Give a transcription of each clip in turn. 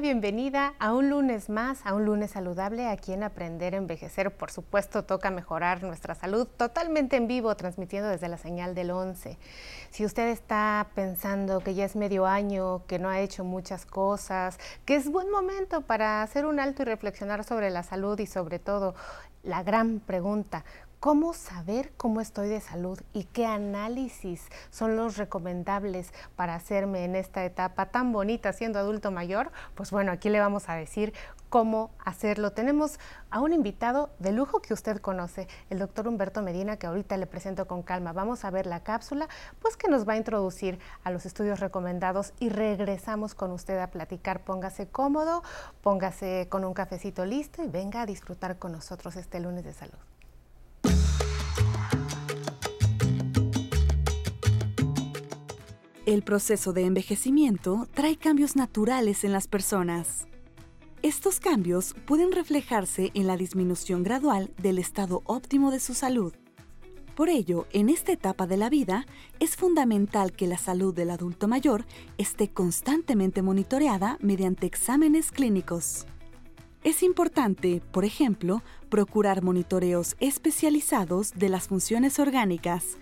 bienvenida a un lunes más, a un lunes saludable aquí en Aprender a Envejecer. Por supuesto, toca mejorar nuestra salud totalmente en vivo, transmitiendo desde la señal del 11. Si usted está pensando que ya es medio año, que no ha hecho muchas cosas, que es buen momento para hacer un alto y reflexionar sobre la salud y sobre todo la gran pregunta, ¿Cómo saber cómo estoy de salud y qué análisis son los recomendables para hacerme en esta etapa tan bonita siendo adulto mayor? Pues bueno, aquí le vamos a decir cómo hacerlo. Tenemos a un invitado de lujo que usted conoce, el doctor Humberto Medina, que ahorita le presento con calma. Vamos a ver la cápsula, pues que nos va a introducir a los estudios recomendados y regresamos con usted a platicar. Póngase cómodo, póngase con un cafecito listo y venga a disfrutar con nosotros este lunes de salud. El proceso de envejecimiento trae cambios naturales en las personas. Estos cambios pueden reflejarse en la disminución gradual del estado óptimo de su salud. Por ello, en esta etapa de la vida, es fundamental que la salud del adulto mayor esté constantemente monitoreada mediante exámenes clínicos. Es importante, por ejemplo, procurar monitoreos especializados de las funciones orgánicas,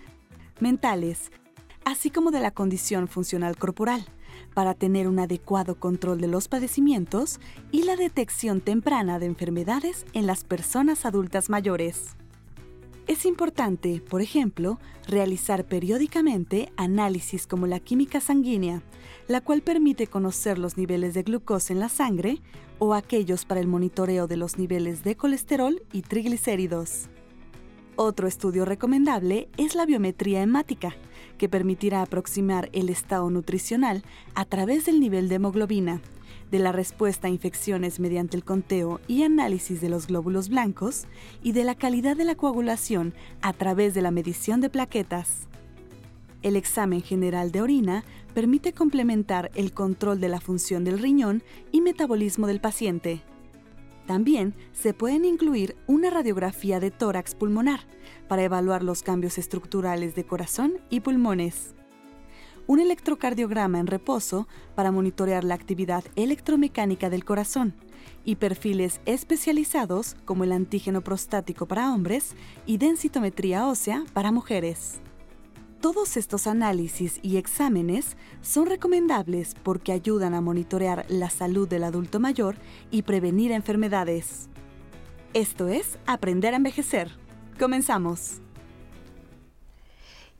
mentales, así como de la condición funcional corporal, para tener un adecuado control de los padecimientos y la detección temprana de enfermedades en las personas adultas mayores. Es importante, por ejemplo, realizar periódicamente análisis como la química sanguínea, la cual permite conocer los niveles de glucosa en la sangre o aquellos para el monitoreo de los niveles de colesterol y triglicéridos. Otro estudio recomendable es la biometría hemática, que permitirá aproximar el estado nutricional a través del nivel de hemoglobina, de la respuesta a infecciones mediante el conteo y análisis de los glóbulos blancos y de la calidad de la coagulación a través de la medición de plaquetas. El examen general de orina permite complementar el control de la función del riñón y metabolismo del paciente. También se pueden incluir una radiografía de tórax pulmonar para evaluar los cambios estructurales de corazón y pulmones. Un electrocardiograma en reposo para monitorear la actividad electromecánica del corazón y perfiles especializados como el antígeno prostático para hombres y densitometría ósea para mujeres. Todos estos análisis y exámenes son recomendables porque ayudan a monitorear la salud del adulto mayor y prevenir enfermedades. Esto es Aprender a Envejecer. Comenzamos.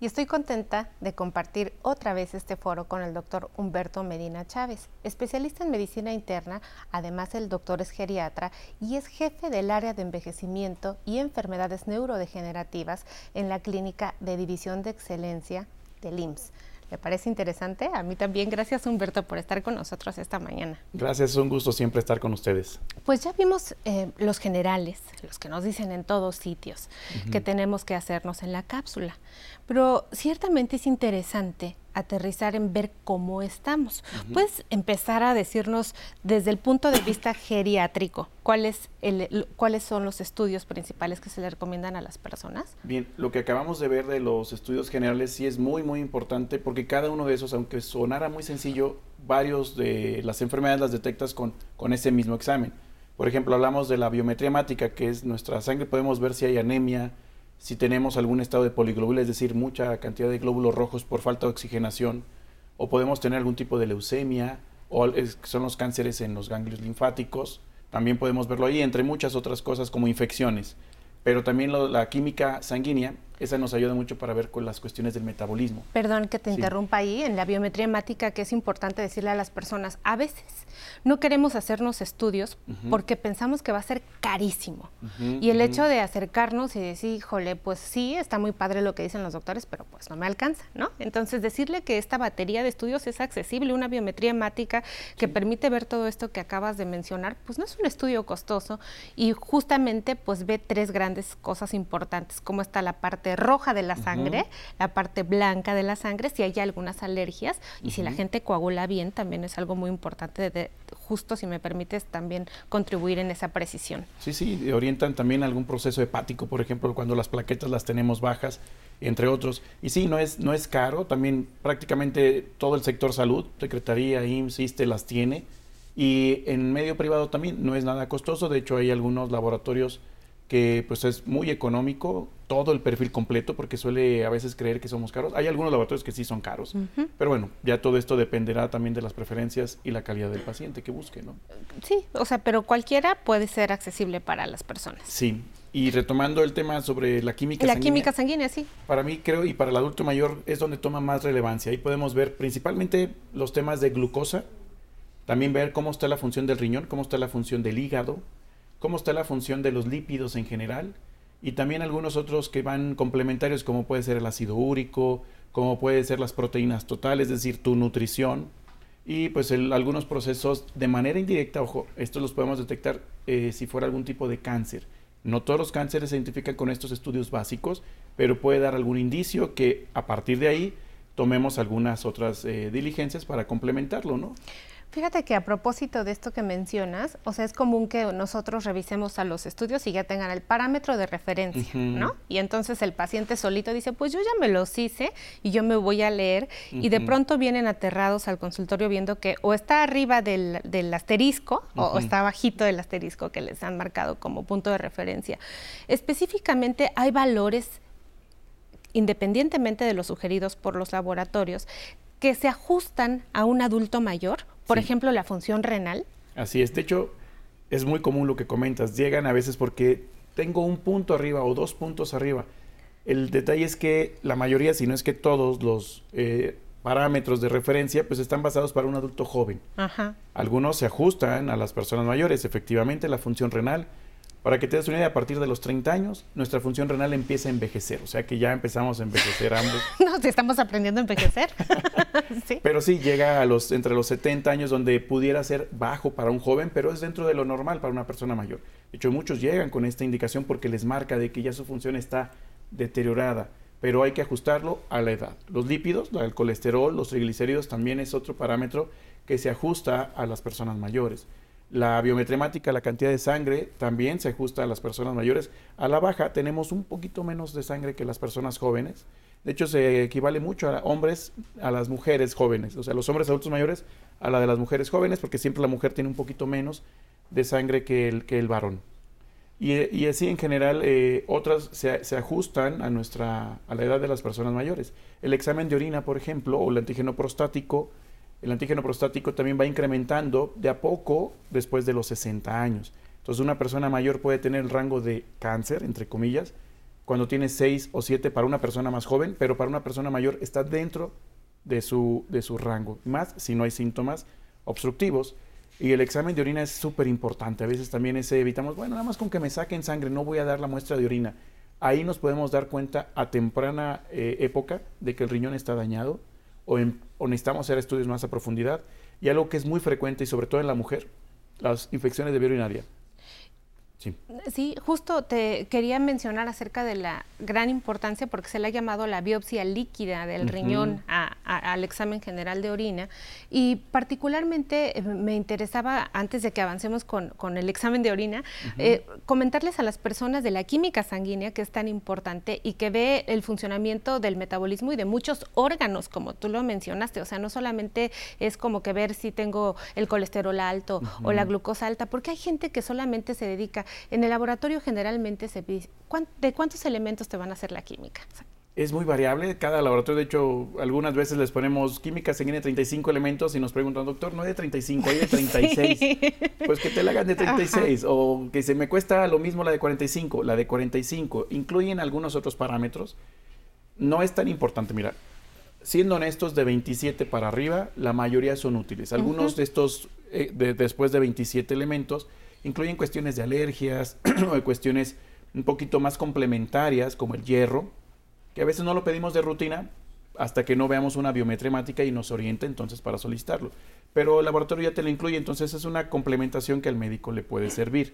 Y estoy contenta de compartir otra vez este foro con el doctor Humberto Medina Chávez, especialista en medicina interna, además el doctor es geriatra y es jefe del área de envejecimiento y enfermedades neurodegenerativas en la Clínica de División de Excelencia del IMSS. ¿Le parece interesante? A mí también. Gracias, Humberto, por estar con nosotros esta mañana. Gracias, es un gusto siempre estar con ustedes. Pues ya vimos eh, los generales, los que nos dicen en todos sitios que tenemos que hacernos en la cápsula. Pero ciertamente es interesante aterrizar en ver cómo estamos. Puedes empezar a decirnos desde el punto de vista geriátrico, ¿cuáles, cuáles son los estudios principales que se le recomiendan a las personas. Bien, lo que acabamos de ver de los estudios generales sí es muy, muy importante porque cada uno de esos, aunque sonara muy sencillo, varios de las enfermedades las detectas con, con ese mismo examen. Por ejemplo, hablamos de la biometría hemática, que es nuestra sangre, podemos ver si hay anemia, si tenemos algún estado de poliglobula, es decir, mucha cantidad de glóbulos rojos por falta de oxigenación, o podemos tener algún tipo de leucemia, o son los cánceres en los ganglios linfáticos, también podemos verlo ahí, entre muchas otras cosas como infecciones. Pero también la química sanguínea, esa nos ayuda mucho para ver con las cuestiones del metabolismo. Perdón que te interrumpa ahí, en la biometría hemática que es importante decirle a las personas, a veces no queremos hacernos estudios porque pensamos que va a ser carísimo. y el hecho de acercarnos y decir, híjole, pues sí, está muy padre lo que dicen los doctores, pero pues no me alcanza, ¿no? Entonces decirle que esta batería de estudios es accesible, una biometría hemática que permite ver todo esto que acabas de mencionar, pues no es un estudio costoso y justamente pues ve tres grandes cosas importantes, como está la parte roja de la sangre, la parte blanca de la sangre, si hay algunas alergias y si la gente coagula bien, también es algo muy importante, de, justo si me permites también contribuir en esa precisión. Sí, sí, orientan también algún proceso hepático, por ejemplo, cuando las plaquetas las tenemos bajas, entre otros. Y sí, no es, no es caro, también prácticamente todo el sector salud, Secretaría, IMSS, ISTE las tiene Y en medio privado también no es nada costoso, de hecho hay algunos laboratorios que pues es muy económico, todo el perfil completo, porque suele a veces creer que somos caros. Hay algunos laboratorios que sí son caros, pero bueno, ya todo esto dependerá también de las preferencias y la calidad del paciente que busque, ¿no? Sí, o sea, pero cualquiera puede ser accesible para las personas. Sí, y retomando el tema sobre la química la química sanguínea, sí. Para mí creo, y para el adulto mayor es donde toma más relevancia. Ahí podemos ver principalmente los temas de glucosa, también ver cómo está la función del riñón, cómo está la función del hígado, cómo está la función de los lípidos en general y también algunos otros que van complementarios como puede ser el ácido úrico, como puede ser las proteínas totales, es decir, tu nutrición y pues algunos procesos de manera indirecta, ojo, estos los podemos detectar eh, si fuera algún tipo de cáncer. No todos los cánceres se identifican con estos estudios básicos, pero puede dar algún indicio que a partir de ahí tomemos algunas otras eh, diligencias para complementarlo, ¿no? Fíjate que a propósito de esto que mencionas, o sea, es común que nosotros revisemos a los estudios y ya tengan el parámetro de referencia, ¿no? Y entonces el paciente solito dice, pues yo ya me los hice y yo me voy a leer y de pronto vienen aterrados al consultorio viendo que o está arriba del, asterisco o, está bajito del asterisco que les han marcado como punto de referencia. Específicamente hay valores independientemente de los sugeridos por los laboratorios, que se ajustan a un adulto mayor por ejemplo, la función renal. Así es. De hecho, es muy común lo que comentas. Llegan a veces porque tengo un punto arriba o dos puntos arriba. El detalle es que la mayoría, si no es que todos los eh, parámetros de referencia, pues están basados para un adulto joven. Ajá. Algunos se ajustan a las personas mayores. Efectivamente, la función renal para que te des una idea, a partir de los 30 años, nuestra función renal empieza a envejecer, o sea que ya empezamos a envejecer ambos. no, si estamos aprendiendo a envejecer. ¿Sí? Pero sí, llega a los, entre los 70 años donde pudiera ser bajo para un joven, pero es dentro de lo normal para una persona mayor. De hecho, muchos llegan con esta indicación porque les marca de que ya su función está deteriorada, pero hay que ajustarlo a la edad. Los lípidos, el colesterol, los triglicéridos también es otro parámetro que se ajusta a las personas mayores. La biometremática, la cantidad de sangre, también se ajusta a las personas mayores. A la baja tenemos un poquito menos de sangre que las personas jóvenes. De hecho, se equivale mucho a hombres a las mujeres jóvenes. O sea, los hombres adultos mayores a la de las mujeres jóvenes, porque siempre la mujer tiene un poquito menos de sangre que el, varón. Y, así en general, eh, otras se, se, ajustan a, nuestra, a la edad de las personas mayores. El examen de orina, por ejemplo, o el antígeno prostático, el antígeno prostático también va incrementando de a poco después de los 60 años. Entonces una persona mayor puede tener el rango de cáncer, entre comillas, cuando tiene 6 o 7 para una persona más joven, pero para una persona mayor está dentro de su, de su rango, más si no hay síntomas obstructivos. Y el examen de orina es súper importante. A veces también ese evitamos, bueno, nada más con que me saquen sangre, no voy a dar la muestra de orina. Ahí nos podemos dar cuenta a temprana eh, época de que el riñón está dañado o, necesitamos hacer estudios más a profundidad. Y algo que es muy frecuente y sobre todo en la mujer, las infecciones de vía Sí. justo te quería mencionar acerca de la gran importancia, porque se le ha llamado la biopsia líquida del riñón al examen general de orina, y particularmente eh, me interesaba, antes de que avancemos con, el examen de orina, eh, comentarles a las personas de la química sanguínea, que es tan importante y que ve el funcionamiento del metabolismo y de muchos órganos, como tú lo mencionaste, o sea, no solamente es como que ver si tengo el colesterol alto o la glucosa alta, porque hay gente que solamente se dedica en el laboratorio generalmente se pide, ¿de cuántos elementos te van a hacer la química? Es muy variable, cada laboratorio, de hecho, algunas veces les ponemos química sanguínea de 35 elementos y nos preguntan, doctor, no hay de 35, hay de 36. Pues que te la hagan de 36 o que se me cuesta lo mismo la de 45, la de 45. Incluyen algunos otros parámetros. No es tan importante, mira, siendo honestos, de 27 para arriba, la mayoría son útiles. Algunos de estos, eh, después de 27 elementos, incluyen cuestiones de alergias o de cuestiones un poquito más complementarias como el hierro, que a veces no lo pedimos de rutina hasta que no veamos una biometremática y nos oriente entonces para solicitarlo. Pero el laboratorio ya te lo incluye, entonces es una complementación que al médico le puede servir.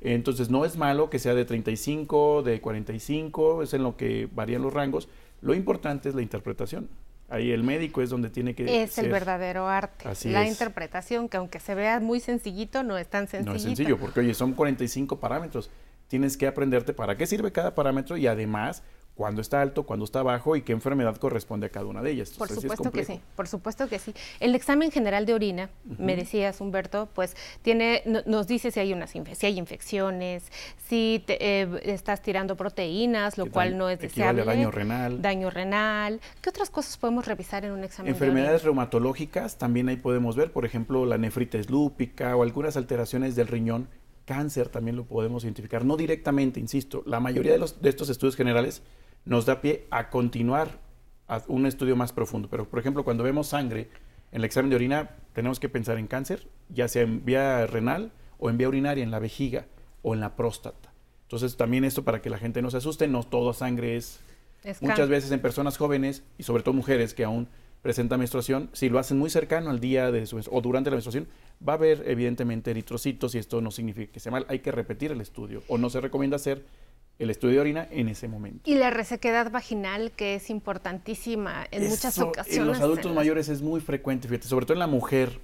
Entonces no es malo que sea de 35, de 45, es en lo que varían los rangos. Lo importante es la interpretación. Ahí el médico es donde tiene que... Es el verdadero arte, la interpretación, que aunque se vea muy sencillito, no es tan sencillo. No es sencillo, porque oye, son 45 parámetros. Tienes que aprenderte para qué sirve cada parámetro y además cuándo está alto, cuándo está bajo y qué enfermedad corresponde a cada una de ellas. Por supuesto que sí, por supuesto que sí. El examen general de orina, me decías Humberto, pues tiene, nos dice si hay unas si hay infecciones, si eh, estás tirando proteínas, lo cual no es deseable. daño renal. Daño renal. ¿Qué otras cosas podemos revisar en un examen? Enfermedades reumatológicas también ahí podemos ver, por ejemplo, la nefritis lúpica o algunas alteraciones del riñón cáncer también lo podemos identificar, no directamente, insisto, la mayoría de, los, de estos estudios generales nos da pie a continuar a un estudio más profundo. Pero, por ejemplo, cuando vemos sangre en el examen de orina, tenemos que pensar en cáncer, ya sea en vía renal o en vía urinaria, en la vejiga o en la próstata. Entonces, también esto para que la gente no se asuste, no toda sangre es... muchas veces en personas jóvenes y sobre todo mujeres que aún presentan menstruación, si lo hacen muy cercano al día de su o durante la menstruación, va a haber evidentemente eritrocitos y esto no significa que sea mal. Hay que repetir el estudio o no se recomienda hacer el estudio de orina en ese momento. Y la resequedad vaginal, que es importantísima en muchas ocasiones. En los adultos mayores es muy frecuente, fíjate, sobre todo en la mujer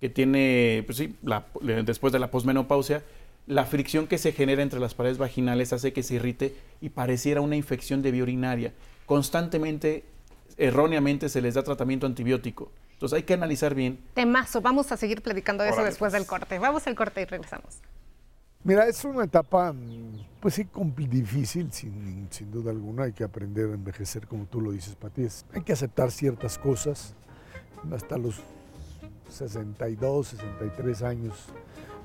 que tiene, pues sí, después de la posmenopausia, la fricción que se genera entre las paredes vaginales hace que se irrite y pareciera una infección de vía urinaria. Constantemente, erróneamente, se les da tratamiento antibiótico. Entonces hay que analizar bien. Temazo, vamos a seguir platicando de eso después del corte. Vamos al corte y regresamos. Mira, es una etapa, pues sí, difícil, sin, sin, duda alguna. Hay que aprender a envejecer, como tú lo dices, Pati. Hay que aceptar ciertas cosas. Hasta los 62, 63 años,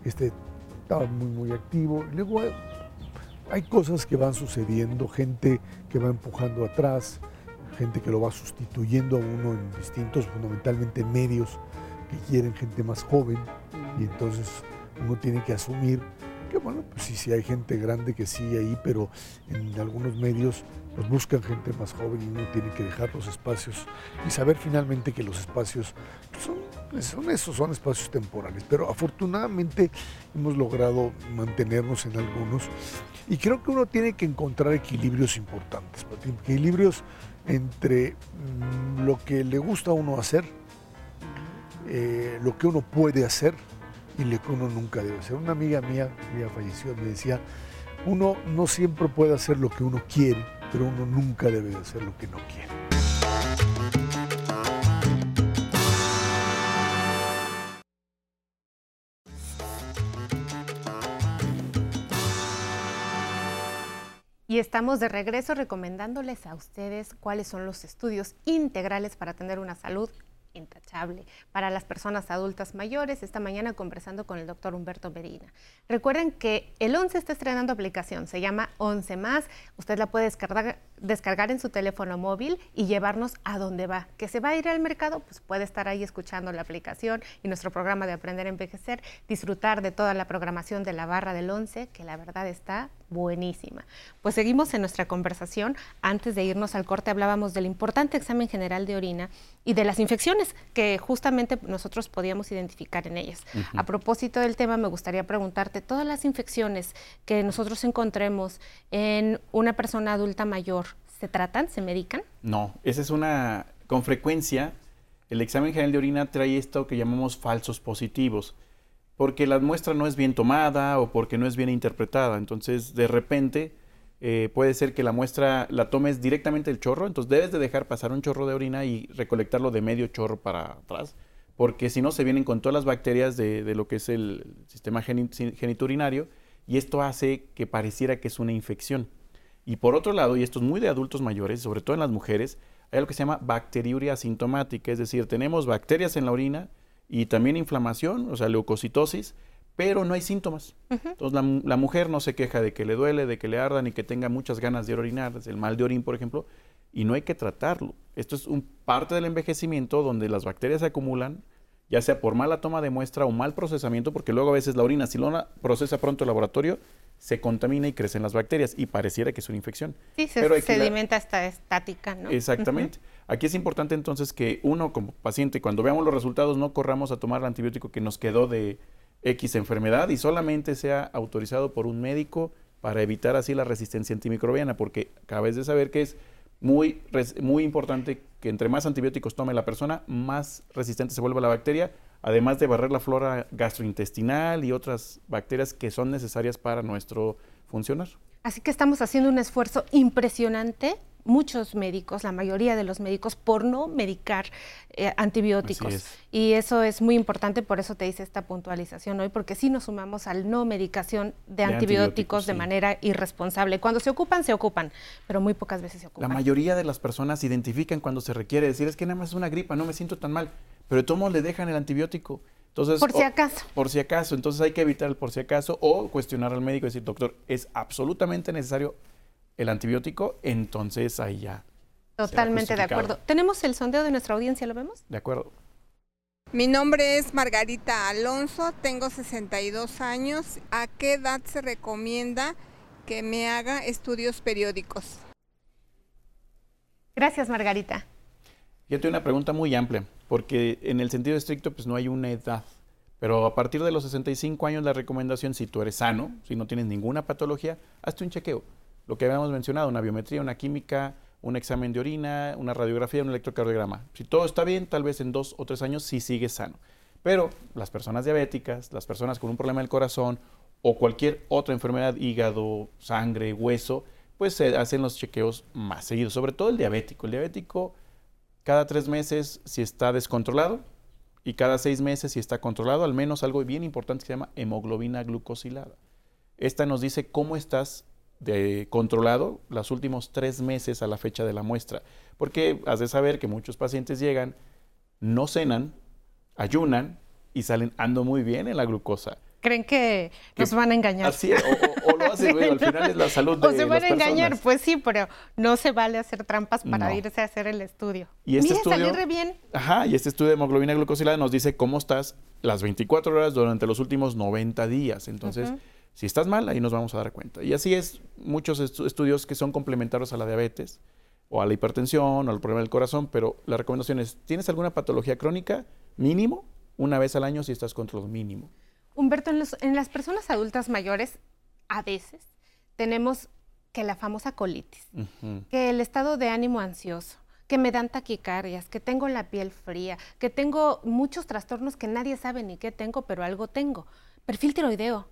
este, estaba muy, muy activo. Luego hay cosas que van sucediendo, gente que va empujando atrás, gente que lo va sustituyendo a uno en distintos, fundamentalmente medios que quieren gente más joven. Y entonces uno tiene que asumir bueno, pues sí, sí hay gente grande que sigue ahí, pero en algunos medios pues buscan gente más joven y uno tiene que dejar los espacios y saber finalmente que los espacios son, son esos, son espacios temporales. Pero afortunadamente hemos logrado mantenernos en algunos y creo que uno tiene que encontrar equilibrios importantes, equilibrios entre mm, lo que le gusta a uno hacer, eh, lo que uno puede hacer, y lo que uno nunca debe hacer. Una amiga mía, ya falleció, me decía, uno no siempre puede hacer lo que uno quiere, pero uno nunca debe hacer lo que no quiere. Y estamos de regreso recomendándoles a ustedes cuáles son los estudios integrales para tener una salud intachable para las personas adultas mayores. Esta mañana conversando con el doctor Humberto Medina. Recuerden que el 11 está estrenando aplicación, se llama 11 más. Usted la puede descargar, descargar en su teléfono móvil y llevarnos a donde va. Que se va a ir al mercado, pues puede estar ahí escuchando la aplicación y nuestro programa de Aprender a Envejecer, disfrutar de toda la programación de la barra del 11, que la verdad está buenísima. Pues seguimos en nuestra conversación. Antes de irnos al corte hablábamos del importante examen general de orina y de las infecciones que justamente nosotros podíamos identificar en ellas. A propósito del tema, me gustaría preguntarte, todas las infecciones que nosotros encontremos en una persona adulta mayor, ¿se tratan, se medican? No, esa es una, con frecuencia, el examen general de orina trae esto que llamamos falsos positivos porque la muestra no es bien tomada o porque no es bien interpretada. Entonces, de repente, eh, puede ser que la muestra la tomes directamente del chorro, entonces debes de dejar pasar un chorro de orina y recolectarlo de medio chorro para atrás, porque si no se vienen con todas las bacterias de, lo que es el sistema geniturinario y esto hace que pareciera que es una infección. Y por otro lado, y esto es muy de adultos mayores, sobre todo en las mujeres, hay algo que se llama bacteriuria asintomática, es decir, tenemos bacterias en la orina, y también inflamación, o sea, leucocitosis, pero no hay síntomas. Entonces la, mujer no se queja de que le duele, de que le arda, ni que tenga muchas ganas de orinar, el mal de orín, por ejemplo, y no hay que tratarlo. Esto es un parte del envejecimiento donde las bacterias se acumulan, ya sea por mala toma de muestra o mal procesamiento, porque luego a veces la orina, si lo procesa pronto el laboratorio, se contamina y crecen las bacterias y pareciera que es una infección. Sí, se Pero sedimenta esta estática, ¿no? Exactamente. Aquí es importante entonces que uno como paciente, cuando veamos los resultados, no corramos a tomar el antibiótico que nos quedó de X enfermedad y solamente sea autorizado por un médico para evitar así la resistencia antimicrobiana, porque acabas de saber que es muy, muy importante que entre más antibióticos tome la persona, más resistente se vuelve la bacteria, además de barrer la flora gastrointestinal y otras bacterias que son necesarias para nuestro funcionar. Así que estamos haciendo un esfuerzo impresionante muchos médicos, la mayoría de los médicos, por no medicar eh, antibióticos. Y eso es muy importante, por eso te hice esta puntualización hoy, porque si nos sumamos al no medicación de, antibióticos, de manera irresponsable. Cuando se ocupan, se ocupan, pero muy pocas veces se ocupan. La mayoría de las personas identifican cuando se requiere decir, es que nada más es una gripa, no me siento tan mal, pero de todos le dejan el antibiótico. Entonces, por si acaso. por si acaso. Entonces hay que evitar el por si acaso o cuestionar al médico y decir, doctor, es absolutamente necesario el antibiótico, entonces ahí ya. Totalmente de acuerdo. Tenemos el sondeo de nuestra audiencia, ¿lo vemos? De acuerdo. Mi nombre es Margarita Alonso, tengo 62 años. ¿A qué edad se recomienda que me haga estudios periódicos? Gracias, Margarita. Yo tengo una pregunta muy amplia, porque en el sentido estricto, pues no hay una edad. Pero a partir de los 65 años, la recomendación, si tú eres sano, si no tienes ninguna patología, hazte un chequeo lo que habíamos mencionado, una biometría, una química, un examen de orina, una radiografía, un electrocardiograma. Si todo está bien, tal vez en dos o tres años sí sigue sano. Pero las personas diabéticas, las personas con un problema del corazón o cualquier otra enfermedad, hígado, sangre, hueso, pues se hacen los chequeos más seguidos, sobre todo el diabético. El diabético cada tres meses si está descontrolado y cada seis meses si está controlado, al menos algo bien importante que se llama hemoglobina glucosilada. Esta nos dice cómo estás de controlado los últimos tres meses a la fecha de la muestra. Porque has de saber que muchos pacientes llegan, no cenan, ayunan y salen ando muy bien en la glucosa. Creen que, nos van a engañar. Así es, o, lo hacen, al final es la salud de O se van a engañar, pues sí, pero no se vale hacer trampas para irse a hacer el estudio. Y este estudio, bien. Ajá, y este estudio de hemoglobina glucosilada nos dice cómo estás las 24 horas durante los últimos 90 días. Entonces, si estás mal, ahí nos vamos a dar cuenta. Y así es muchos estudios que son complementarios a la diabetes o a la hipertensión o al problema del corazón, pero la recomendación es, ¿tienes alguna patología crónica? Mínimo, una vez al año si estás controlado mínimo. Humberto, en, las personas adultas mayores, a veces tenemos que la famosa colitis, que el estado de ánimo ansioso, que me dan taquicardias, que tengo la piel fría, que tengo muchos trastornos que nadie sabe ni qué tengo, pero algo tengo. Perfil tiroideo,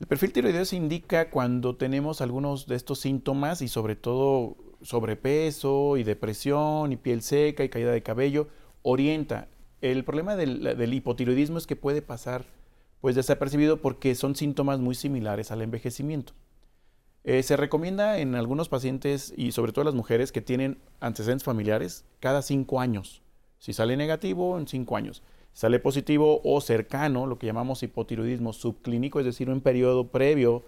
el perfil tiroideo se indica cuando tenemos algunos de estos síntomas y sobre todo sobrepeso y depresión y piel seca y caída de cabello, orienta. El problema del, hipotiroidismo es que puede pasar pues desapercibido porque son síntomas muy similares al envejecimiento. Eh, se recomienda en algunos pacientes y sobre todo las mujeres que tienen antecedentes familiares cada cinco años. Si sale negativo, en cinco años sale positivo o cercano, lo que llamamos hipotiroidismo subclínico, es decir, un periodo previo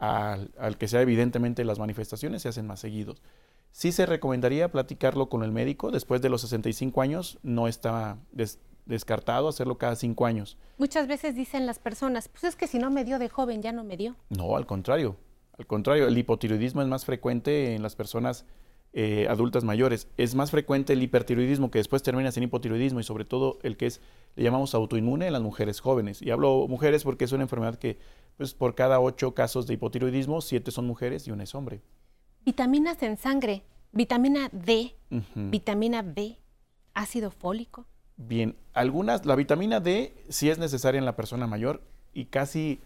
al, que sea evidentemente las manifestaciones se hacen más seguidos. Sí se recomendaría platicarlo con el médico después de los 65 años, no está descartado hacerlo cada 5 años. Muchas veces dicen las personas, pues es que si no me dio de joven ya no me dio. No, al contrario, al contrario, el hipotiroidismo es más frecuente en las personas eh, adultas mayores. Es más frecuente el hipertiroidismo que después termina en hipotiroidismo y sobre todo el que es, le llamamos autoinmune en las mujeres jóvenes. Y hablo mujeres porque es una enfermedad que pues, por cada ocho casos de hipotiroidismo, siete son mujeres y una es hombre. Vitaminas en sangre, vitamina D, vitamina B, ácido fólico. Bien, algunas, la vitamina D sí es necesaria en la persona mayor y casi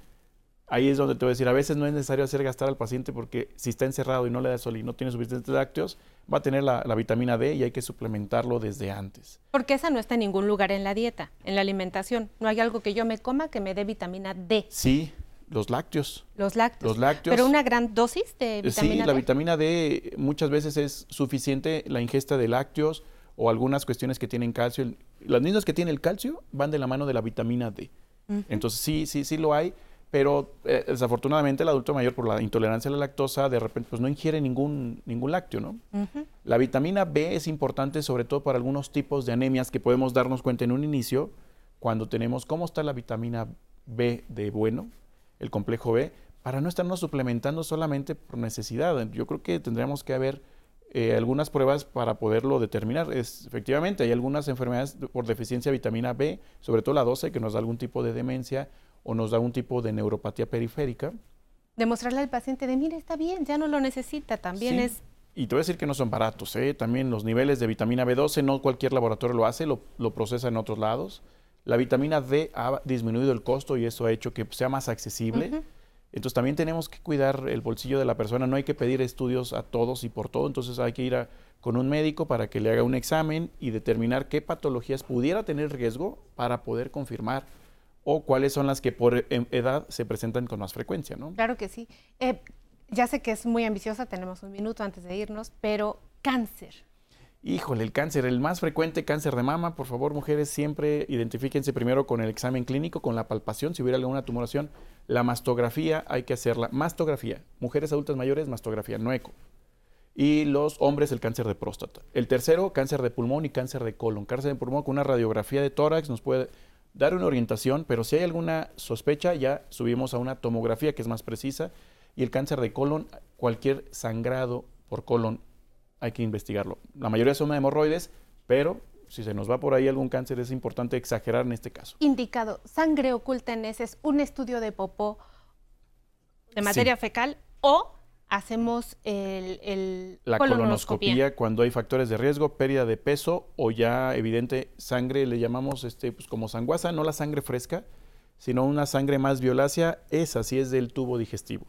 ahí es donde te voy a decir, a veces no es necesario hacer gastar al paciente porque si está encerrado y no le da sol y no tiene suficientes lácteos, va a tener la, vitamina D y hay que suplementarlo desde antes. Porque esa no está en ningún lugar en la dieta, en la alimentación. No hay algo que yo me coma que me dé vitamina D. Sí, los lácteos. Los lácteos. Los lácteos. Pero una gran dosis de vitamina D. Sí, la vitamina D muchas veces es suficiente la ingesta de lácteos o algunas cuestiones que tienen calcio. Las niñas que tienen el calcio van de la mano de la vitamina D. Entonces sí, sí, sí lo hay pero eh, desafortunadamente el adulto mayor por la intolerancia a la lactosa de repente pues no ingiere ningún, ningún lácteo, ¿no? La vitamina B es importante sobre todo para algunos tipos de anemias que podemos darnos cuenta en un inicio cuando tenemos cómo está la vitamina B de bueno, el complejo B, para no estarnos suplementando solamente por necesidad. Yo creo que tendríamos que haber eh, algunas pruebas para poderlo determinar. Es, efectivamente, hay algunas enfermedades por deficiencia de vitamina B, sobre todo la 12, que nos da algún tipo de demencia o nos da un tipo de neuropatía periférica. Demostrarle al paciente de, mire, está bien, ya no lo necesita, también es... Y te voy a decir que no son baratos, ¿eh? también los niveles de vitamina B12, no cualquier laboratorio lo hace, lo, procesa en otros lados. La vitamina D ha disminuido el costo y eso ha hecho que sea más accesible. Entonces también tenemos que cuidar el bolsillo de la persona, no hay que pedir estudios a todos y por todo, entonces hay que ir a, con un médico para que le haga un examen y determinar qué patologías pudiera tener riesgo para poder confirmar o cuáles son las que por em, edad se presentan con más frecuencia, ¿no? Claro que sí. Eh, ya sé que es muy ambiciosa, tenemos un minuto antes de irnos, pero cáncer. Híjole, el cáncer, el más frecuente cáncer de mama, por favor, mujeres, siempre identifíquense primero con el examen clínico, con la palpación, si hubiera alguna tumoración. La mastografía hay que hacerla. Mastografía, mujeres adultas mayores, mastografía, no eco. Y los hombres, el cáncer de próstata. El tercero, cáncer de pulmón y cáncer de colon. Cáncer de pulmón con una radiografía de tórax nos puede dar una orientación, pero si hay alguna sospecha, ya subimos a una tomografía que es más precisa. Y el cáncer de colon, cualquier sangrado por colon hay que investigarlo. La mayoría son hemorroides, pero si se nos va por ahí algún cáncer es importante exagerar en este caso. Indicado, sangre oculta en heces, un estudio de popó de materia fecal o hacemos el, la colonoscopia. cuando hay factores de riesgo, pérdida de peso o ya evidente sangre, le llamamos este pues como sanguasa, no la sangre fresca, sino una sangre más violácea, esa sí es del tubo digestivo.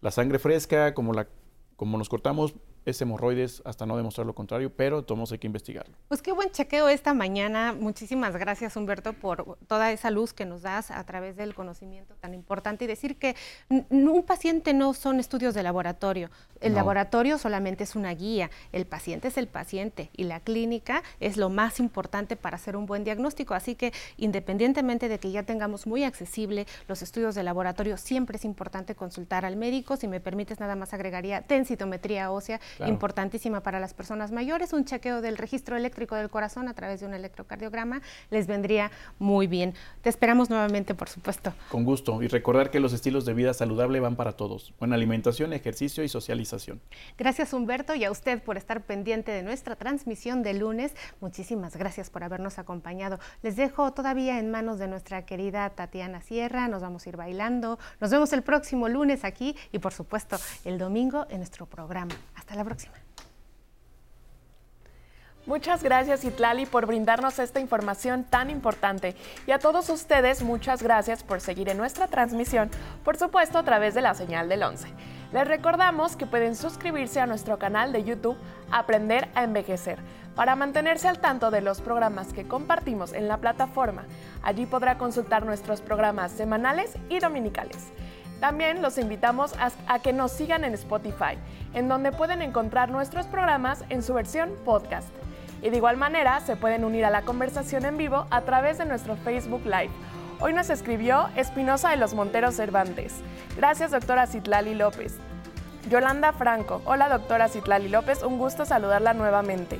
La sangre fresca, como la como nos cortamos, es hemorroides hasta no demostrar lo contrario, pero todos hay que investigarlo. Pues qué buen chequeo esta mañana. Muchísimas gracias, Humberto, por toda esa luz que nos das a través del conocimiento tan importante y decir que un paciente no son estudios de laboratorio. El laboratorio solamente es una guía, el paciente es el paciente y la clínica es lo más importante para hacer un buen diagnóstico. Así que independientemente de que ya tengamos muy accesible los estudios de laboratorio, siempre es importante consultar al médico. Si me permites, nada más agregaría densitometría ósea importantísima para las personas mayores. Un chequeo del registro eléctrico del corazón a través de un electrocardiograma les vendría muy bien. Te esperamos nuevamente, por supuesto. Con gusto. Y recordar que los estilos de vida saludable van para todos. Buena alimentación, ejercicio y socialización. Gracias, Humberto, y a usted por estar pendiente de nuestra transmisión de lunes. Muchísimas gracias por habernos acompañado. Les dejo todavía en manos de nuestra querida Tatiana Sierra. Nos vamos a ir bailando. Nos vemos el próximo lunes aquí y, por supuesto, el domingo en nuestro programa. Hasta la próxima. Muchas gracias Itlali por brindarnos esta información tan importante y a todos ustedes muchas gracias por seguir en nuestra transmisión, por supuesto a través de la señal del 11. Les recordamos que pueden suscribirse a nuestro canal de YouTube Aprender a Envejecer para mantenerse al tanto de los programas que compartimos en la plataforma. Allí podrá consultar nuestros programas semanales y dominicales. También los invitamos a, que nos sigan en Spotify, en donde pueden encontrar nuestros programas en su versión podcast. Y de igual manera se pueden unir a la conversación en vivo a través de nuestro Facebook Live. Hoy nos escribió Espinosa de los Monteros Cervantes. Gracias, doctora Citlali López. Yolanda Franco. Hola, doctora Citlali López. Un gusto saludarla nuevamente.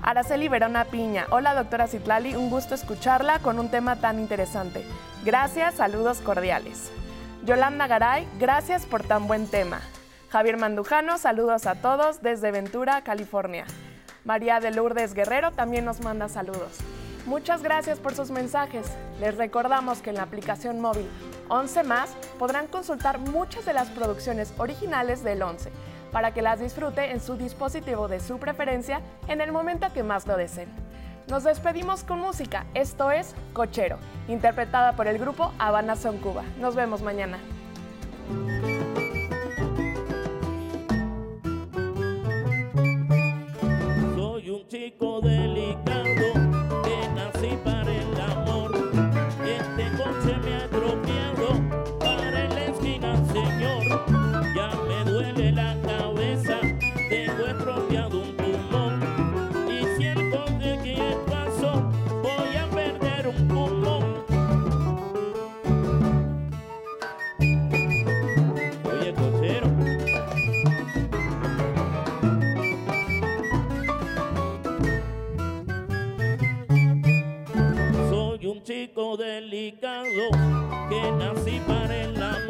Araceli Verona Piña. Hola, doctora Citlali. Un gusto escucharla con un tema tan interesante. Gracias, saludos cordiales. Yolanda Garay, gracias por tan buen tema. Javier Mandujano, saludos a todos desde Ventura, California. María de Lourdes Guerrero también nos manda saludos. Muchas gracias por sus mensajes. Les recordamos que en la aplicación móvil 11 más podrán consultar muchas de las producciones originales del 11 para que las disfrute en su dispositivo de su preferencia en el momento que más lo deseen. Nos despedimos con música. Esto es Cochero, interpretada por el grupo Habana Son Cuba. Nos vemos mañana. Que nací para el.